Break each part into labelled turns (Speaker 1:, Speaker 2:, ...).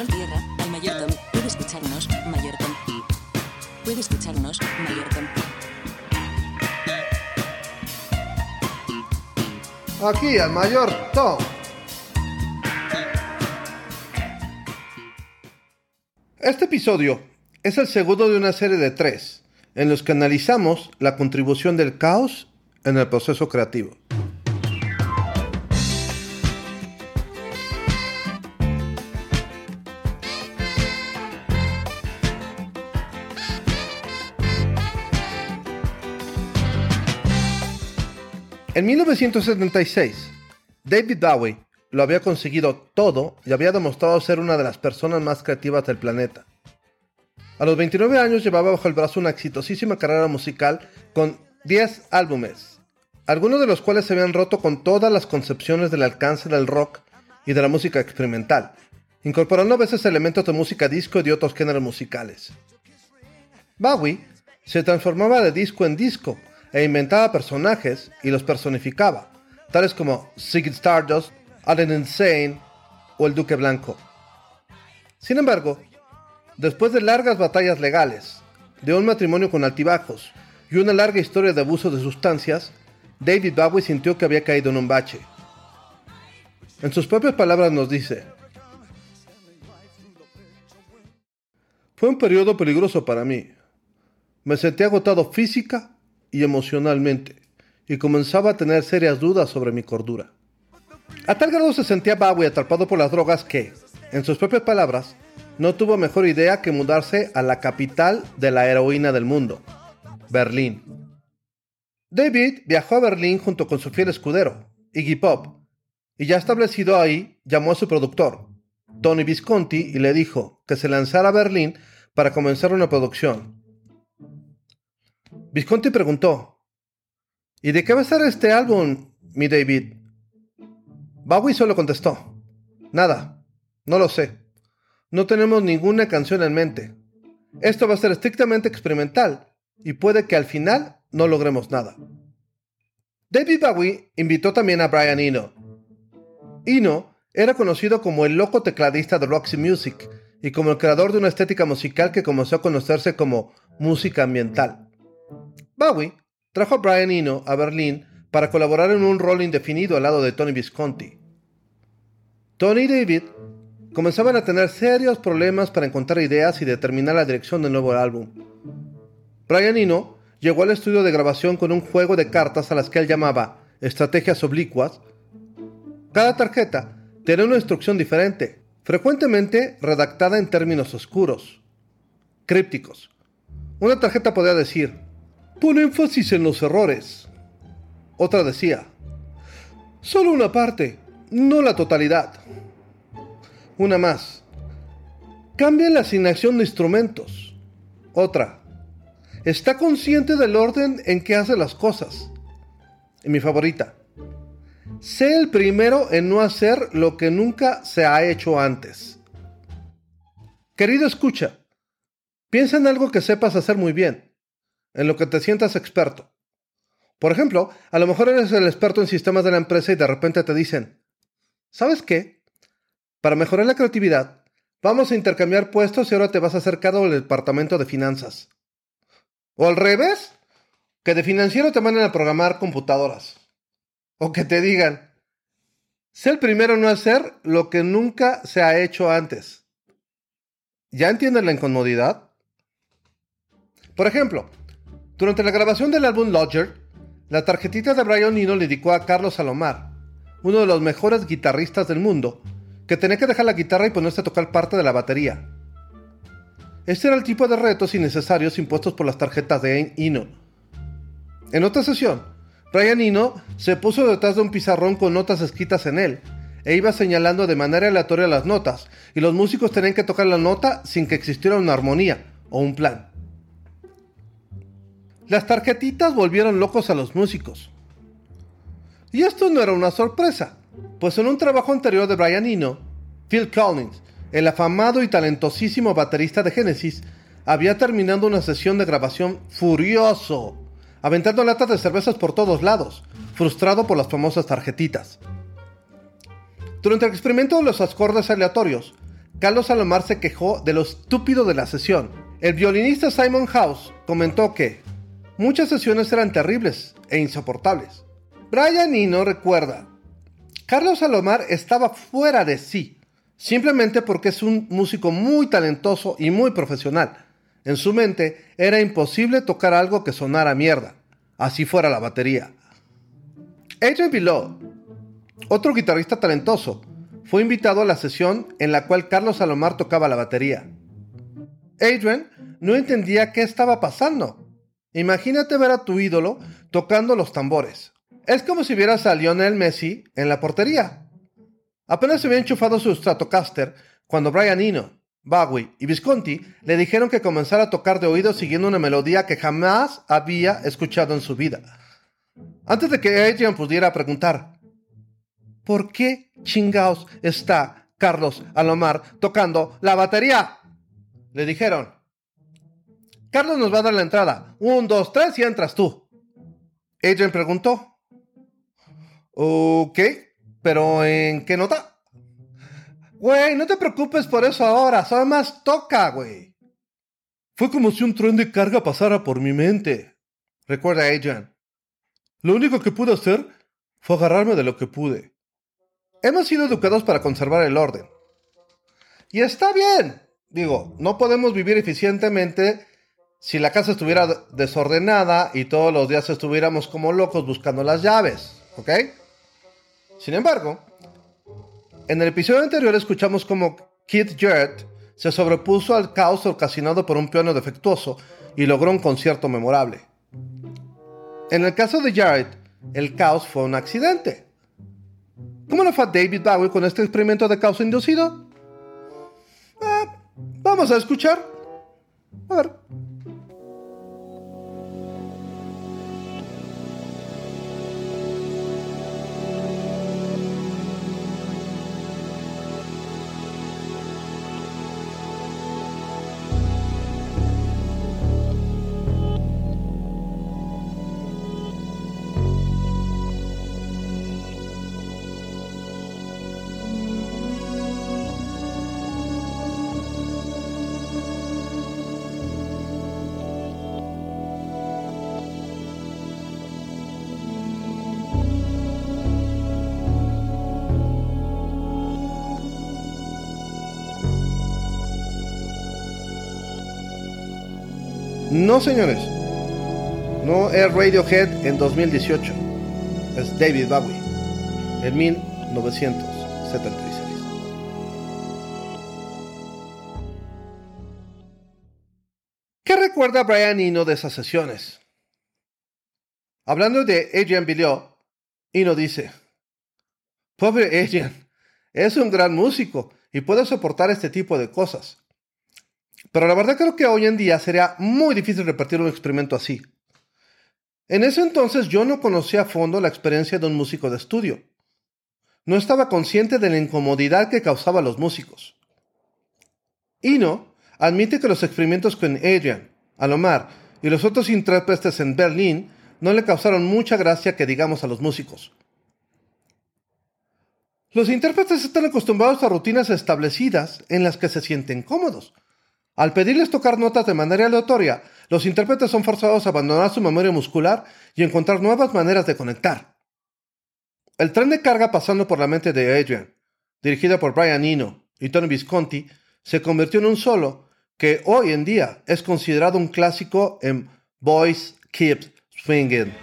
Speaker 1: Control tierra, al. Puede escucharnos, Mayor Tom. Puede escucharnos, Mayor Tom.
Speaker 2: Aquí al mayor Tom. Este episodio es el segundo de una serie de tres, en los que analizamos la contribución del caos en el proceso creativo. En 1976, David Bowie lo había conseguido todo y había demostrado ser una de las personas más creativas del planeta. A los 29 años llevaba bajo el brazo una exitosísima carrera musical con 10 álbumes, algunos de los cuales se habían roto con todas las concepciones del alcance del rock y de la música experimental, incorporando a veces elementos de música disco y de otros géneros musicales. Bowie se transformaba de disco en disco e inventaba personajes y los personificaba, tales como Ziggy Stardust, Allen Insane o el Duque Blanco. Sin embargo, después de largas batallas legales, de un matrimonio con altibajos y una larga historia de abuso de sustancias, David Bowie sintió que había caído en un bache. En sus propias palabras nos dice, Fue un periodo peligroso para mí. Me sentí agotado física y emocionalmente, y comenzaba a tener serias dudas sobre mi cordura. A tal grado se sentía Bowie atrapado por las drogas que, en sus propias palabras, no tuvo mejor idea que mudarse a la capital de la heroína del mundo, Berlín. David viajó a Berlín junto con su fiel escudero, Iggy Pop, y ya establecido ahí, llamó a su productor, Tony Visconti, y le dijo que se lanzara a Berlín para comenzar una producción. Visconti preguntó, ¿Y de qué va a ser este álbum, mi David? Bowie solo contestó, nada, no lo sé. No tenemos ninguna canción en mente. Esto va a ser estrictamente experimental y puede que al final no logremos nada. David Bowie invitó también a Brian Eno. Eno era conocido como el loco tecladista de Roxy Music y como el creador de una estética musical que comenzó a conocerse como música ambiental. Bowie trajo a Brian Eno a Berlín para colaborar en un rol indefinido al lado de Tony Visconti. Tony y David comenzaban a tener serios problemas para encontrar ideas y determinar la dirección del nuevo álbum. Brian Eno llegó al estudio de grabación con un juego de cartas a las que él llamaba estrategias oblicuas. Cada tarjeta tenía una instrucción diferente, frecuentemente redactada en términos oscuros, crípticos. Una tarjeta podía decir, pon énfasis en los errores. Otra decía, solo una parte, no la totalidad. Una más, cambia la asignación de instrumentos. Otra, está consciente del orden en que hace las cosas. Y mi favorita, sé el primero en no hacer lo que nunca se ha hecho antes. Querido escucha, piensa en algo que sepas hacer muy bien, en lo que te sientas experto. Por ejemplo, a lo mejor eres el experto en sistemas de la empresa y de repente te dicen, ¿sabes qué? Para mejorar la creatividad, vamos a intercambiar puestos y ahora te vas a hacer cargo departamento de finanzas. O al revés, que de financiero te manden a programar computadoras. O que te digan, sé el primero en no hacer lo que nunca se ha hecho antes. ¿Ya entiendes la incomodidad? Por ejemplo, durante la grabación del álbum Lodger, la tarjetita de Brian Eno le dedicó a Carlos Salomar, uno de los mejores guitarristas del mundo, que tenía que dejar la guitarra y ponerse a tocar parte de la batería. Este era el tipo de retos innecesarios impuestos por las tarjetas de Eno. En otra sesión, Brian Eno se puso detrás de un pizarrón con notas escritas en él, e iba señalando de manera aleatoria las notas, y los músicos tenían que tocar la nota sin que existiera una armonía o un plan. Las tarjetitas volvieron locos a los músicos. Y esto no era una sorpresa, pues en un trabajo anterior de Brian Eno, Phil Collins, el afamado y talentosísimo baterista de Genesis, había terminado una sesión de grabación furioso, aventando latas de cervezas por todos lados, frustrado por las famosas tarjetitas. Durante el experimento de los acordes aleatorios, Carlos Salomar se quejó de lo estúpido de la sesión. El violinista Simon House comentó que muchas sesiones eran terribles e insoportables. Brian Eno recuerda, Carlos Salomar estaba fuera de sí, simplemente porque es un músico muy talentoso y muy profesional. En su mente era imposible tocar algo que sonara mierda, así fuera la batería. Adrian Below, otro guitarrista talentoso, fue invitado a la sesión en la cual Carlos Salomar tocaba la batería. Adrian no entendía qué estaba pasando. Imagínate ver a tu ídolo tocando los tambores. Es como si vieras a Lionel Messi en la portería. Apenas se había enchufado su Stratocaster cuando Brian Eno, Bowie y Visconti le dijeron que comenzara a tocar de oído siguiendo una melodía que jamás había escuchado en su vida. Antes de que Adrian pudiera preguntar, ¿por qué chingaos está Carlos Alomar tocando la batería? Le dijeron, Carlos nos va a dar la entrada. Un, dos, tres y entras tú. Adrian preguntó, Ok, pero ¿en qué nota? Güey, no te preocupes por eso ahora, solo más toca, güey. Fue como si un tren de carga pasara por mi mente, recuerda Adrian. Lo único que pude hacer fue agarrarme de lo que pude. Hemos sido educados para conservar el orden. Y está bien. Digo, no podemos vivir eficientemente si la casa estuviera desordenada y todos los días estuviéramos como locos buscando las llaves, ¿ok? Sin embargo, en el episodio anterior escuchamos cómo Keith Jarrett se sobrepuso al caos ocasionado por un piano defectuoso y logró un concierto memorable. En el caso de Jarrett, el caos fue un accidente. ¿Cómo lo fue David Bowie con este experimento de caos inducido? Eh, vamos a escuchar. A ver. No, señores. No es Radiohead en 2018. Es David Bowie en 1976. ¿Qué recuerda Brian Eno de esas sesiones? Hablando de Adrian Billiot, Eno dice: Pobre Adrian, es un gran músico y puede soportar este tipo de cosas. Pero la verdad creo que hoy en día sería muy difícil repartir un experimento así. En ese entonces yo no conocía a fondo la experiencia de un músico de estudio. No estaba consciente de la incomodidad que causaba a los músicos. Ino admite que los experimentos con Adrian, Alomar y los otros intérpretes en Berlín no le causaron mucha gracia que digamos a los músicos. Los intérpretes están acostumbrados a rutinas establecidas en las que se sienten cómodos, al pedirles tocar notas de manera aleatoria, los intérpretes son forzados a abandonar su memoria muscular y encontrar nuevas maneras de conectar. El tren de carga pasando por la mente de Adrian, dirigida por Brian Eno y Tony Visconti, se convirtió en un solo que hoy en día es considerado un clásico en Boys Keep Swinging.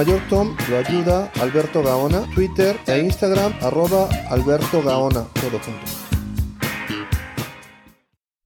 Speaker 2: Mayor Tom lo ayuda Alberto Gaona, Twitter e Instagram arroba Alberto Gaona, todo junto.